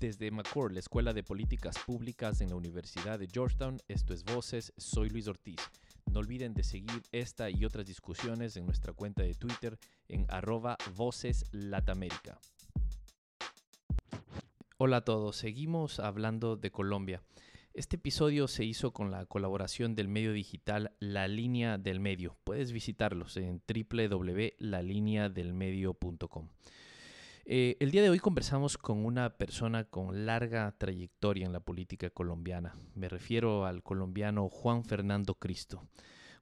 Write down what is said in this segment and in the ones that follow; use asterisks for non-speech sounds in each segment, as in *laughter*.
Desde McCord, la Escuela de Políticas Públicas en la Universidad de Georgetown, esto es Voces, soy Luis Ortiz. No olviden de seguir esta y otras discusiones en nuestra cuenta de Twitter en arroba Voces. Hola a todos, seguimos hablando de Colombia. Este episodio se hizo con la colaboración del medio digital La Línea del Medio. Puedes visitarlos en www.lalineadelmedio.com. Eh, el día de hoy conversamos con una persona con larga trayectoria en la política colombiana. Me refiero al colombiano Juan Fernando Cristo,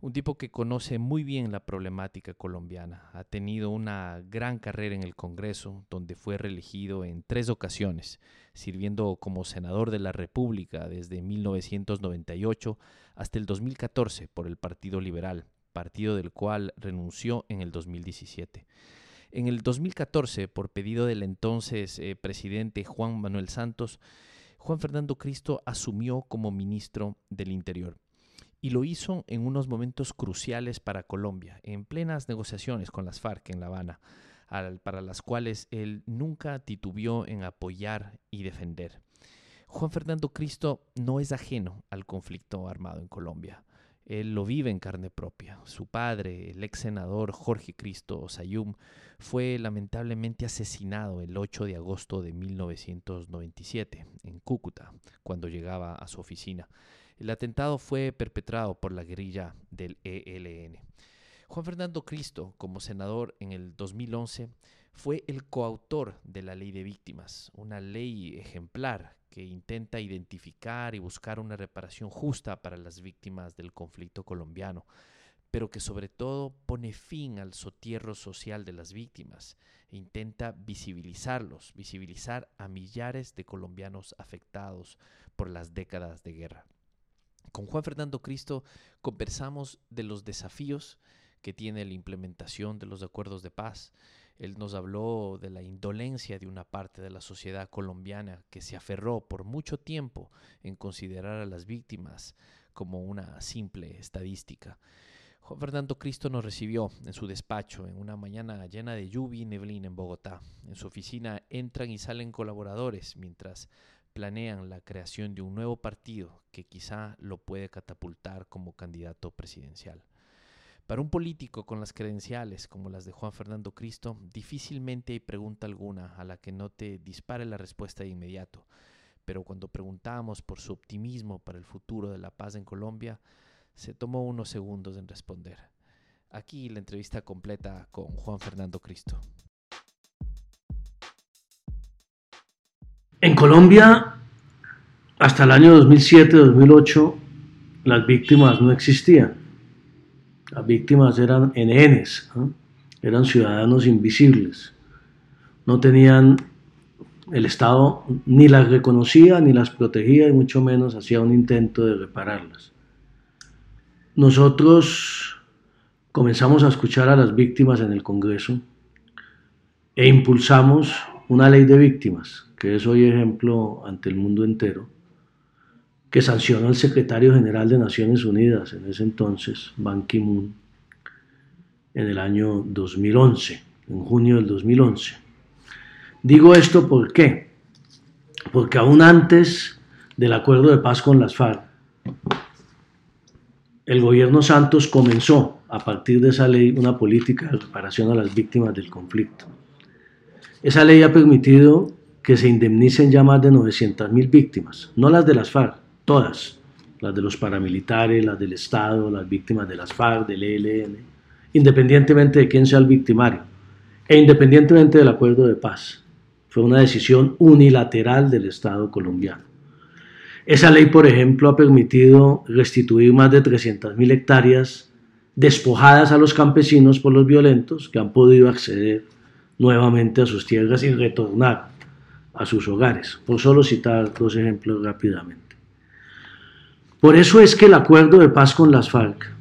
un tipo que conoce muy bien la problemática colombiana. Ha tenido una gran carrera en el Congreso, donde fue reelegido en tres ocasiones, sirviendo como senador de la República desde 1998 hasta el 2014 por el Partido Liberal, partido del cual renunció en el 2017. En el 2014, por pedido del entonces eh, presidente Juan Manuel Santos, Juan Fernando Cristo asumió como ministro del Interior. Y lo hizo en unos momentos cruciales para Colombia, en plenas negociaciones con las FARC en La Habana, para las cuales él nunca titubeó en apoyar y defender. Juan Fernando Cristo no es ajeno al conflicto armado en Colombia. Él lo vive en carne propia. Su padre, el ex senador Jorge Cristo Sayum, fue lamentablemente asesinado el 8 de agosto de 1997 en Cúcuta, cuando llegaba a su oficina. El atentado fue perpetrado por la guerrilla del ELN. Juan Fernando Cristo, como senador en el 2011, fue el coautor de la ley de víctimas, una ley ejemplar que intenta identificar y buscar una reparación justa para las víctimas del conflicto colombiano, pero que sobre todo pone fin al sotierro social de las víctimas e intenta visibilizarlos, visibilizar a millares de colombianos afectados por las décadas de guerra. Con Juan Fernando Cristo conversamos de los desafíos que tiene la implementación de los acuerdos de paz, él nos habló de la indolencia de una parte de la sociedad colombiana que se aferró por mucho tiempo en considerar a las víctimas como una simple estadística. Juan Fernando Cristo nos recibió en su despacho en una mañana llena de lluvia y neblina en Bogotá. En su oficina entran y salen colaboradores mientras planean la creación de un nuevo partido que quizá lo puede catapultar como candidato presidencial. Para un político con las credenciales como las de Juan Fernando Cristo, difícilmente hay pregunta alguna a la que no te dispare la respuesta de inmediato. Pero cuando preguntamos por su optimismo para el futuro de la paz en Colombia, se tomó unos segundos en responder. Aquí la entrevista completa con Juan Fernando Cristo. En Colombia, hasta el año 2007-2008, las víctimas no existían las víctimas eran NNs, eran ciudadanos invisibles. No tenían, el Estado ni las reconocía ni las protegía y mucho menos hacía un intento de repararlas. Nosotros comenzamos a escuchar a las víctimas en el Congreso e impulsamos una ley de víctimas, que es hoy ejemplo ante el mundo entero, que sancionó el secretario general de Naciones Unidas en ese entonces, Ban Ki-moon, en el año 2011, en junio del 2011. Digo esto ¿por qué? Porque aún antes del acuerdo de paz con las FARC, el gobierno Santos comenzó a partir de esa ley una política de reparación a las víctimas del conflicto. Esa ley ha permitido que se indemnicen ya más de 900.000 víctimas, no las de las FARC, todas, las de los paramilitares, las del Estado, las víctimas de las FARC, del ELN, independientemente de quién sea el victimario e independientemente del acuerdo de paz. Fue una decisión unilateral del Estado colombiano. Esa ley, por ejemplo, ha permitido restituir más de 300.000 hectáreas despojadas a los campesinos por los violentos que han podido acceder nuevamente a sus tierras y retornar a sus hogares, por solo citar dos ejemplos rápidamente. Por eso es que el acuerdo de paz con las FARC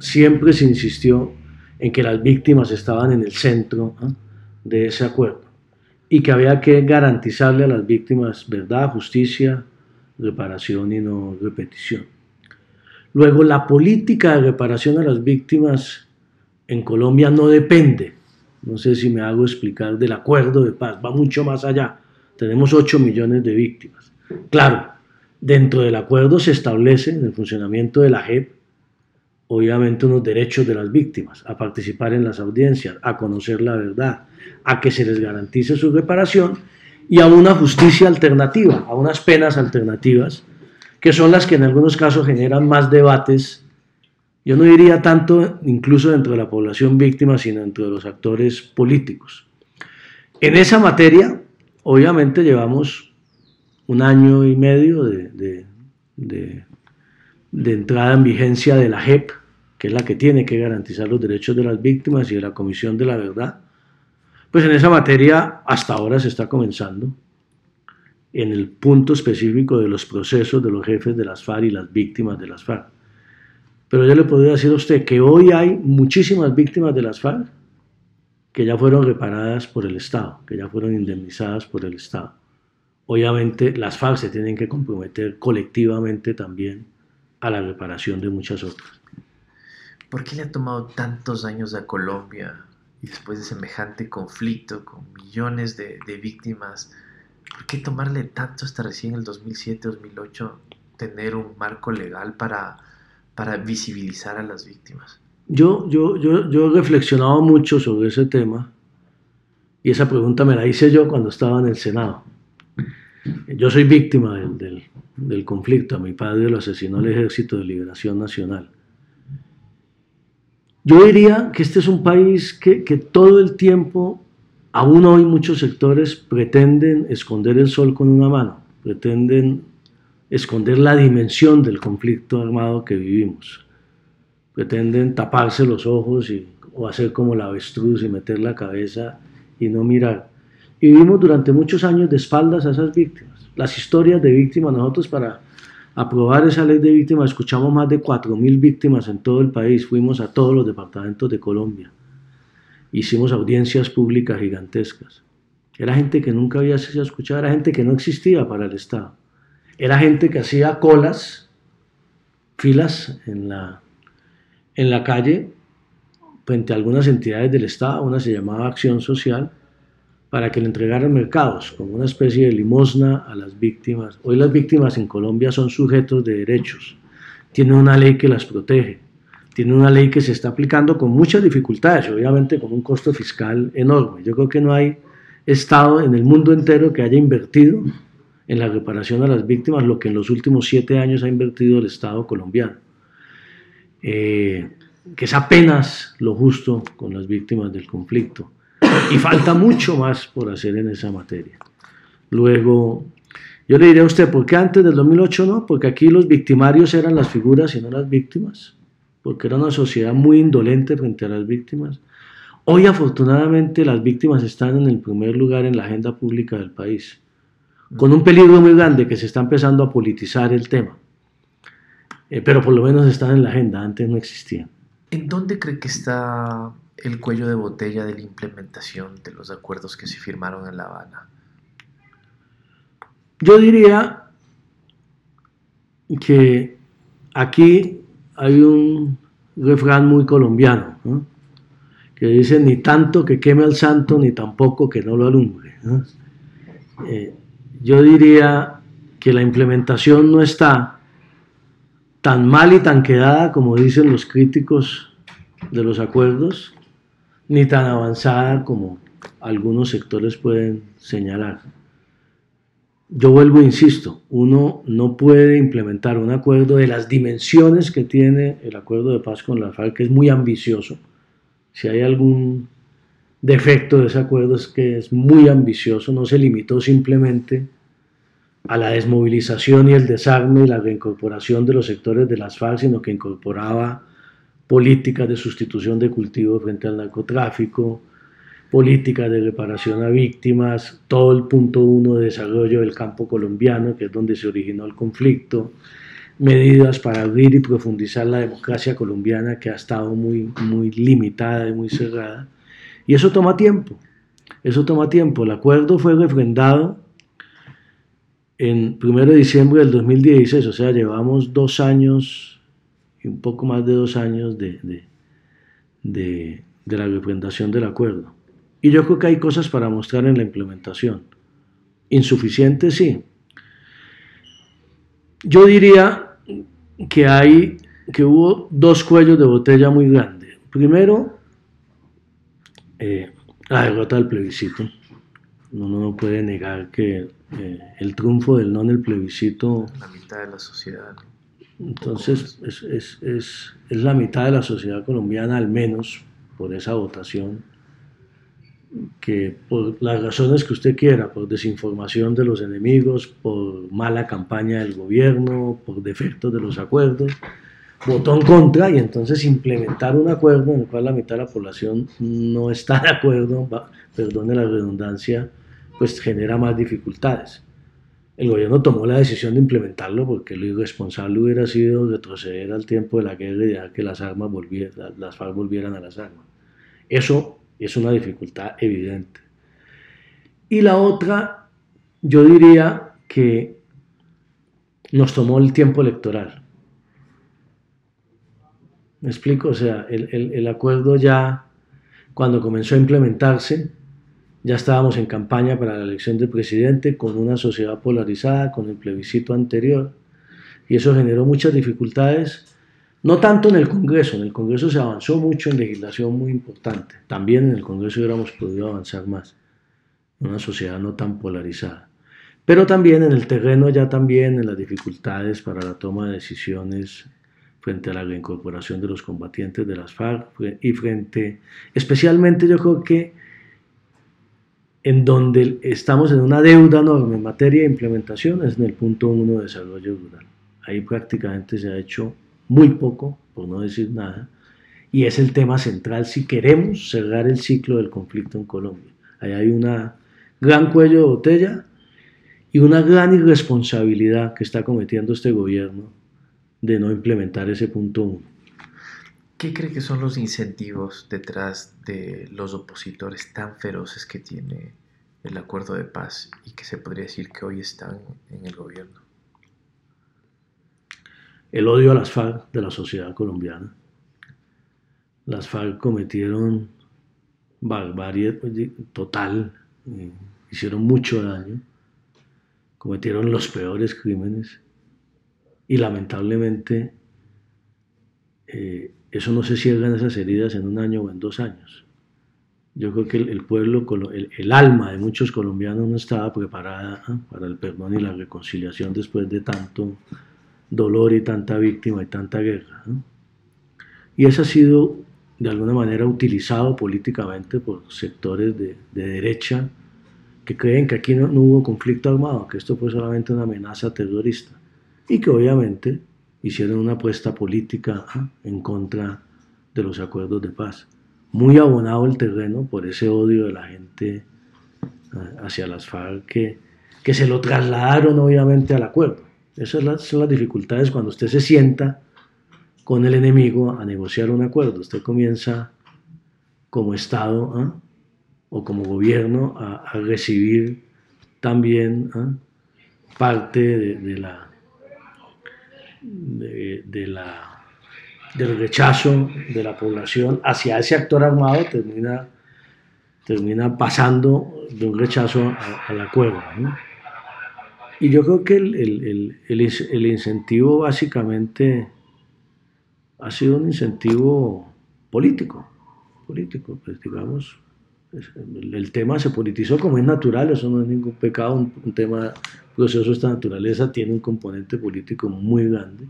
siempre se insistió en que las víctimas estaban en el centro de ese acuerdo y que había que garantizarle a las víctimas verdad, justicia, reparación y no repetición. Luego, la política de reparación a las víctimas en Colombia no depende, no sé si me hago explicar, del acuerdo de paz, va mucho más allá Tenemos 8 millones de víctimas. Claro, dentro del acuerdo se establece en el funcionamiento de la JEP, obviamente, unos derechos de las víctimas a participar en las audiencias, a conocer la verdad, a que se les garantice su reparación y a una justicia alternativa, a unas penas alternativas, que son las que en algunos casos generan más debates yo no diría tanto incluso dentro de la población víctima, sino dentro de los actores políticos. En esa materia, obviamente llevamos un año y medio de, entrada en vigencia de la JEP, que es la que tiene que garantizar los derechos de las víctimas y de la Comisión de la Verdad. Pues en esa materia hasta ahora se está comenzando en el punto específico de los procesos de los jefes de las FARC y las víctimas de las FARC. Pero yo le podría decir a usted que hoy hay muchísimas víctimas de las FARC que ya fueron reparadas por el Estado, que ya fueron indemnizadas por el Estado. Obviamente las FARC se tienen que comprometer colectivamente también a la reparación de muchas otras. ¿Por qué le ha tomado tantos años a Colombia y después de semejante conflicto con millones de, de víctimas? ¿Por qué tomarle tanto hasta recién el 2007-2008 tener un marco legal para para visibilizar a las víctimas? Yo, yo, yo, yo he reflexionado mucho sobre ese tema y esa pregunta me la hice yo cuando estaba en el Senado. Yo soy víctima del, del, conflicto, a mi padre lo asesinó el Ejército de Liberación Nacional. Yo diría que este es un país que, que todo el tiempo, aún hoy muchos sectores pretenden esconder el sol con una mano, pretenden esconder la dimensión del conflicto armado que vivimos. Pretenden taparse los ojos y, o hacer como la avestruz y meter la cabeza y no mirar. Y vivimos durante muchos años de espaldas a esas víctimas. Las historias de víctimas, nosotros para aprobar esa ley de víctimas escuchamos más de 4.000 víctimas en todo el país, fuimos a todos los departamentos de Colombia, hicimos audiencias públicas gigantescas. Era gente que nunca había sido escuchada, era gente que no existía para el Estado. Era gente que hacía colas, filas en la, en la calle frente a algunas entidades del Estado, una se llamaba Acción Social, para que le entregaran mercados, como una especie de limosna a las víctimas. Hoy las víctimas en Colombia son sujetos de derechos, tienen una ley que las protege, tienen una ley que se está aplicando con muchas dificultades, obviamente con un costo fiscal enorme. Yo creo que no hay Estado en el mundo entero que haya invertido en la reparación a las víctimas lo que en los últimos siete años ha invertido el Estado colombiano, eh, que es apenas lo justo con las víctimas del conflicto. Y falta mucho más por hacer en esa materia. Luego, yo le diría a usted, ¿por qué antes del 2008 no? Porque aquí los victimarios eran las figuras y no las víctimas, porque era una sociedad muy indolente frente a las víctimas. Hoy afortunadamente las víctimas están en el primer lugar en la agenda pública del país con un peligro muy grande que se está empezando a politizar el tema. Eh, pero por lo menos están en la agenda, antes no existían. ¿En dónde cree que está el cuello de botella de la implementación de los acuerdos que se firmaron en La Habana? Yo diría que aquí hay un refrán muy colombiano, que dice ni tanto que queme al santo, ni tampoco que no lo alumbre. Eh, yo diría que la implementación no está tan mal y tan quedada como dicen los críticos de los acuerdos, ni tan avanzada como algunos sectores pueden señalar. Yo vuelvo insisto, uno no puede implementar un acuerdo de las dimensiones que tiene el acuerdo de paz con la FARC, que es muy ambicioso. Si hay algún defecto de ese acuerdo es que es muy ambicioso, no se limitó simplemente a la desmovilización y el desarme y la reincorporación de los sectores de las FARC, sino que incorporaba políticas de sustitución de cultivo frente al narcotráfico, políticas de reparación a víctimas, todo el punto uno de desarrollo del campo colombiano, que es donde se originó el conflicto, medidas para abrir y profundizar la democracia colombiana que ha estado muy, muy limitada y muy cerrada. Y eso toma tiempo, eso toma tiempo. El acuerdo fue refrendado en 1 de diciembre del 2016, o sea, llevamos dos años un poco más de dos años de, de, la representación del acuerdo. Y yo creo que hay cosas para mostrar en la implementación. insuficiente, sí. Yo diría que hay, que hubo dos cuellos de botella muy grandes. Primero, eh, la derrota del plebiscito. Uno no puede negar que eh, el triunfo del no en el plebiscito... La mitad de la sociedad. Entonces, es, es, es, es la mitad de la sociedad colombiana, al menos, por esa votación que por las razones que usted quiera, por desinformación de los enemigos, por mala campaña del gobierno, por defectos de los acuerdos, votó en contra y entonces implementar un acuerdo en el cual la mitad de la población no está de acuerdo, perdone la redundancia, pues genera más dificultades. El gobierno tomó la decisión de implementarlo porque lo irresponsable hubiera sido retroceder al tiempo de la guerra y dejar que las armas volvieran, las FARC volvieran a las armas. Eso es una dificultad evidente. Y la otra, yo diría que nos tomó el tiempo electoral. ¿Me explico? O sea, el, acuerdo ya, cuando comenzó a implementarse, ya estábamos en campaña para la elección del presidente con una sociedad polarizada, con el plebiscito anterior, y eso generó muchas dificultades no tanto en el Congreso, en el Congreso se avanzó mucho en legislación muy importante. También en el Congreso hubiéramos podido avanzar más, en una sociedad no tan polarizada. Pero también en el terreno, ya también en las dificultades para la toma de decisiones frente a la reincorporación de los combatientes de las FARC y frente, especialmente yo creo que en donde estamos en una deuda enorme en materia de implementación es en el punto uno de desarrollo rural. Ahí prácticamente se ha hecho muy poco, por no decir nada, y es el tema central si queremos cerrar el ciclo del conflicto en Colombia. Ahí hay una gran cuello de botella y una gran irresponsabilidad que está cometiendo este gobierno de no implementar ese punto uno. ¿Qué cree que son los incentivos detrás de los opositores tan feroces que tiene el acuerdo de paz y que se podría decir que hoy están en el gobierno? el odio a las FARC de la sociedad colombiana. Las FARC cometieron barbarie total, eh, hicieron mucho daño, cometieron los peores crímenes y lamentablemente eh, eso no se cierran esas heridas en un año o en dos años. Yo creo que el, pueblo, el, el, alma de muchos colombianos no estaba preparada ¿eh? para el perdón y la reconciliación después de tanto dolor y tanta víctima y tanta guerra. Y eso ha sido de alguna manera utilizado políticamente por sectores de, derecha que creen que aquí no, hubo conflicto armado, que esto fue solamente una amenaza terrorista y que obviamente hicieron una apuesta política en contra de los acuerdos de paz. Muy abonado el terreno por ese odio de la gente hacia las FARC que, que se lo trasladaron obviamente al acuerdo. Esas son las dificultades cuando usted se sienta con el enemigo a negociar un acuerdo. Usted comienza como Estado ¿ah? o como gobierno a, recibir también ¿ah? parte de, la, de, la, del rechazo de la población hacia ese actor armado, termina, termina pasando de un rechazo al acuerdo. Y yo creo que el, incentivo básicamente ha sido un incentivo político, político, pues digamos, el, tema se politizó como es natural, eso no es ningún pecado, un, un tema, proceso de esta naturaleza tiene un componente político muy grande.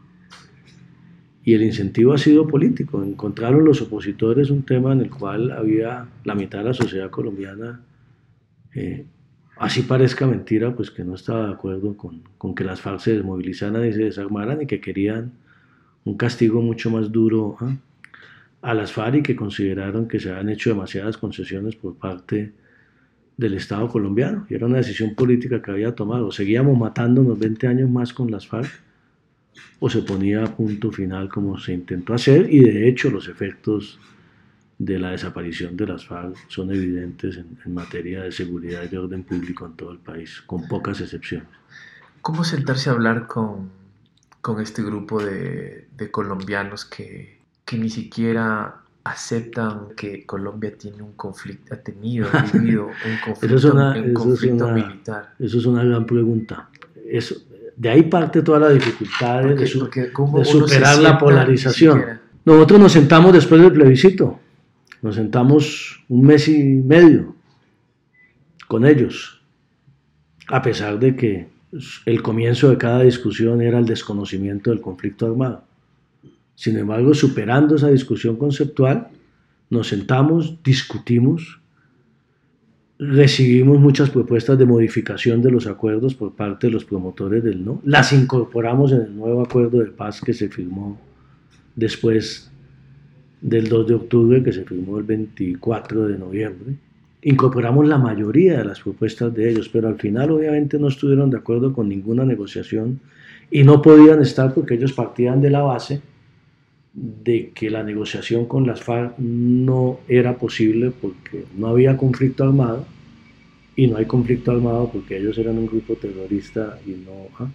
Y el incentivo ha sido político. Encontraron los opositores un tema en el cual había la mitad de la sociedad colombiana eh, así parezca mentira, pues que no estaba de acuerdo con, que las FARC se desmovilizaran y se desarmaran y que querían un castigo mucho más duro ¿ah? A las FARC que consideraron que se habían hecho demasiadas concesiones por parte del Estado colombiano. Y era una decisión política que había tomado. Seguíamos matándonos 20 años más con las FARC o se ponía a punto final como se intentó hacer y de hecho los efectos de la desaparición de las FARC son evidentes en, materia de seguridad y de orden público en todo el país, con pocas excepciones. ¿Cómo sentarse a hablar con, con este grupo de, de colombianos que, que, ni siquiera aceptan que Colombia tiene un conflicto, ha tenido, ha *laughs* vivido un conflicto, militar? Eso es una gran pregunta. Eso, de ahí parte toda la dificultad de, superar la polarización. Nosotros nos sentamos después del plebiscito, nos sentamos un mes y medio con ellos, a pesar de que el comienzo de cada discusión era el desconocimiento del conflicto armado. Sin embargo, superando esa discusión conceptual, nos sentamos, discutimos, recibimos muchas propuestas de modificación de los acuerdos por parte de los promotores del no, las incorporamos en el nuevo acuerdo de paz que se firmó después del 2 de octubre, que se firmó el 24 de noviembre. Incorporamos la mayoría de las propuestas de ellos, pero al final obviamente no estuvieron de acuerdo con ninguna negociación y no podían estar porque ellos partían de la base de que la negociación con las FARC no era posible porque no había conflicto armado y no hay conflicto armado porque ellos eran un grupo terrorista y no ah,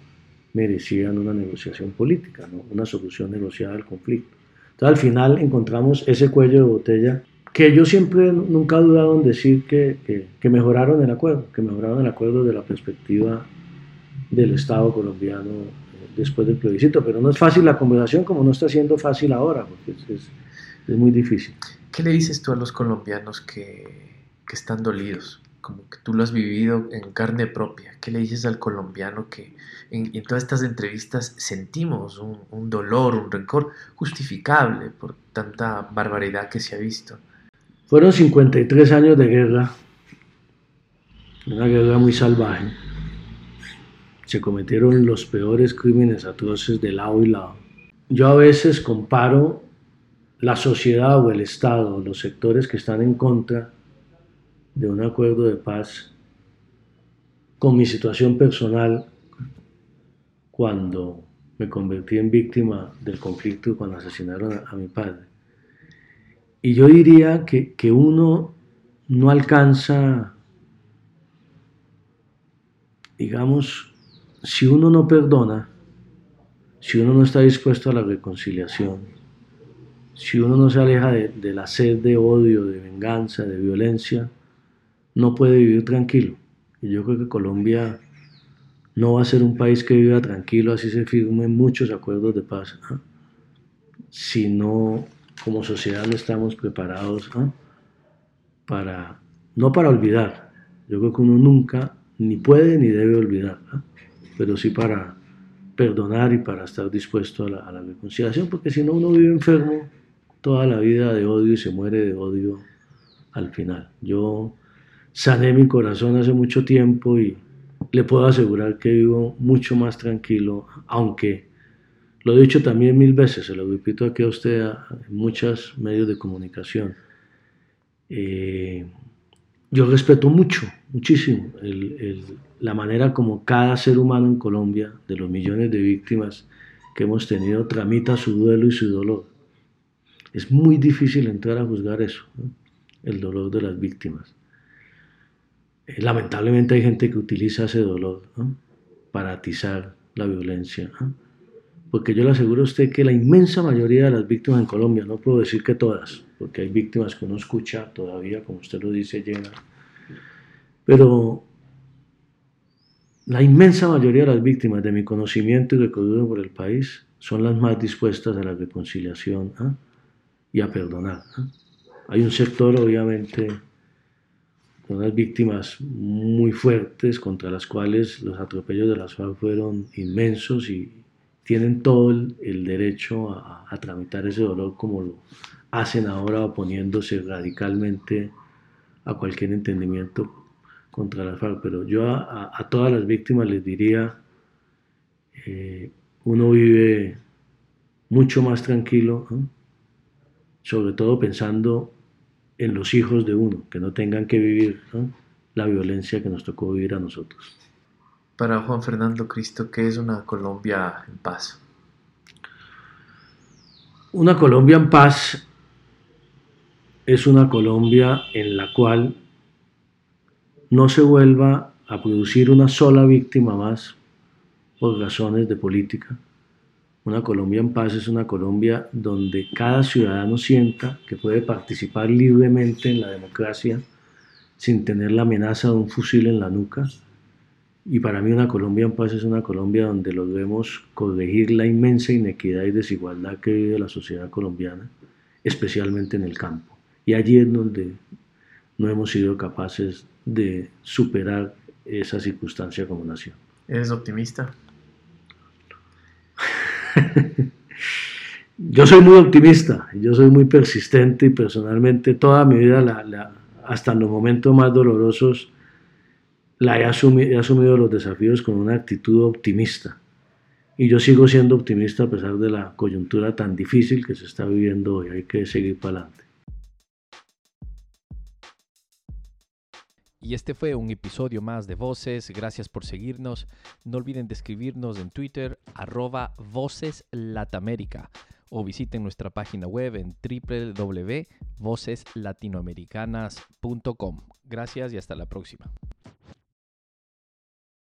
merecían una negociación política, ¿no? una solución negociada al conflicto. Entonces al final encontramos ese cuello de botella que yo siempre nunca he dudado en decir que, que mejoraron el acuerdo, que mejoraron el acuerdo de la perspectiva del Estado colombiano después del plebiscito, pero no es fácil la conversación como no está siendo fácil ahora, porque es, es, muy difícil. ¿Qué le dices tú a los colombianos que, que, están dolidos? Como que tú lo has vivido en carne propia. ¿Qué le dices al colombiano que en, en todas estas entrevistas sentimos un, un, dolor, un rencor justificable por tanta barbaridad que se ha visto? Fueron 53 años de guerra, una guerra muy salvaje se cometieron los peores crímenes atroces de lado y lado. Yo a veces comparo la sociedad o el Estado, los sectores que están en contra de un acuerdo de paz, con mi situación personal cuando me convertí en víctima del conflicto y cuando asesinaron a, a mi padre. Y yo diría que, que uno no alcanza, digamos, si uno no perdona, si uno no está dispuesto a la reconciliación, si uno no se aleja de, la sed de odio, de venganza, de violencia, no puede vivir tranquilo. Y yo creo que Colombia no va a ser un país que viva tranquilo, así se firmen muchos acuerdos de paz, ¿ah? si no, como sociedad no estamos preparados ¿ah? para, no para olvidar, yo creo que uno nunca ni puede ni debe olvidar. ¿ah? Pero sí para perdonar y para estar dispuesto a la, reconciliación, porque si no uno vive enfermo toda la vida de odio y se muere de odio al final. Yo sané mi corazón hace mucho tiempo y le puedo asegurar que vivo mucho más tranquilo, aunque lo he dicho también mil veces, se lo repito aquí a usted en muchos medios de comunicación. Eh, yo respeto mucho, muchísimo, la manera como cada ser humano en Colombia, de los millones de víctimas que hemos tenido, tramita su duelo y su dolor. Es muy difícil entrar a juzgar eso, el dolor de las víctimas. Eh, lamentablemente hay gente que utiliza ese dolor para atizar la violencia. Porque yo le aseguro a usted que la inmensa mayoría de las víctimas en Colombia, no puedo decir que todas, porque hay víctimas que uno escucha todavía, como usted lo dice, llena. Pero la inmensa mayoría de las víctimas de mi conocimiento y recorrido por el país son las más dispuestas a la reconciliación ¿ah? y a perdonar. ¿ah? Hay un sector, obviamente, de unas víctimas muy fuertes contra las cuales los atropellos de las FARC fueron inmensos y tienen todo el, derecho a, a, tramitar ese dolor como lo hacen ahora oponiéndose radicalmente a cualquier entendimiento contra la FARC. Pero yo a, todas las víctimas les diría, eh, uno vive mucho más tranquilo, sobre todo pensando en los hijos de uno, que no tengan que vivir la violencia que nos tocó vivir a nosotros. Para Juan Fernando Cristo, ¿qué es una Colombia en paz? Una Colombia en paz es una Colombia en la cual no se vuelva a producir una sola víctima más por razones de política, Una Colombia en paz es una Colombia donde cada ciudadano sienta que puede participar libremente en la democracia sin tener la amenaza de un fusil en la nuca. Y para mí una Colombia en paz es una Colombia donde logremos corregir la inmensa inequidad y desigualdad que vive la sociedad colombiana, especialmente en el campo. Y allí es donde no hemos sido capaces de superar esa circunstancia como nación. ¿Eres optimista? *laughs* yo soy muy optimista, yo soy muy persistente y personalmente toda mi vida, hasta en los momentos más dolorosos, la he asumido, he asumido los desafíos con una actitud optimista. Y yo sigo siendo optimista a pesar de la coyuntura tan difícil que se está viviendo hoy. Hay que seguir para adelante. Y este fue un episodio más de Voces. Gracias por seguirnos. No olviden de escribirnos en Twitter, arroba o visiten nuestra página web en www.voceslatinoamericanas.com. Gracias y hasta la próxima.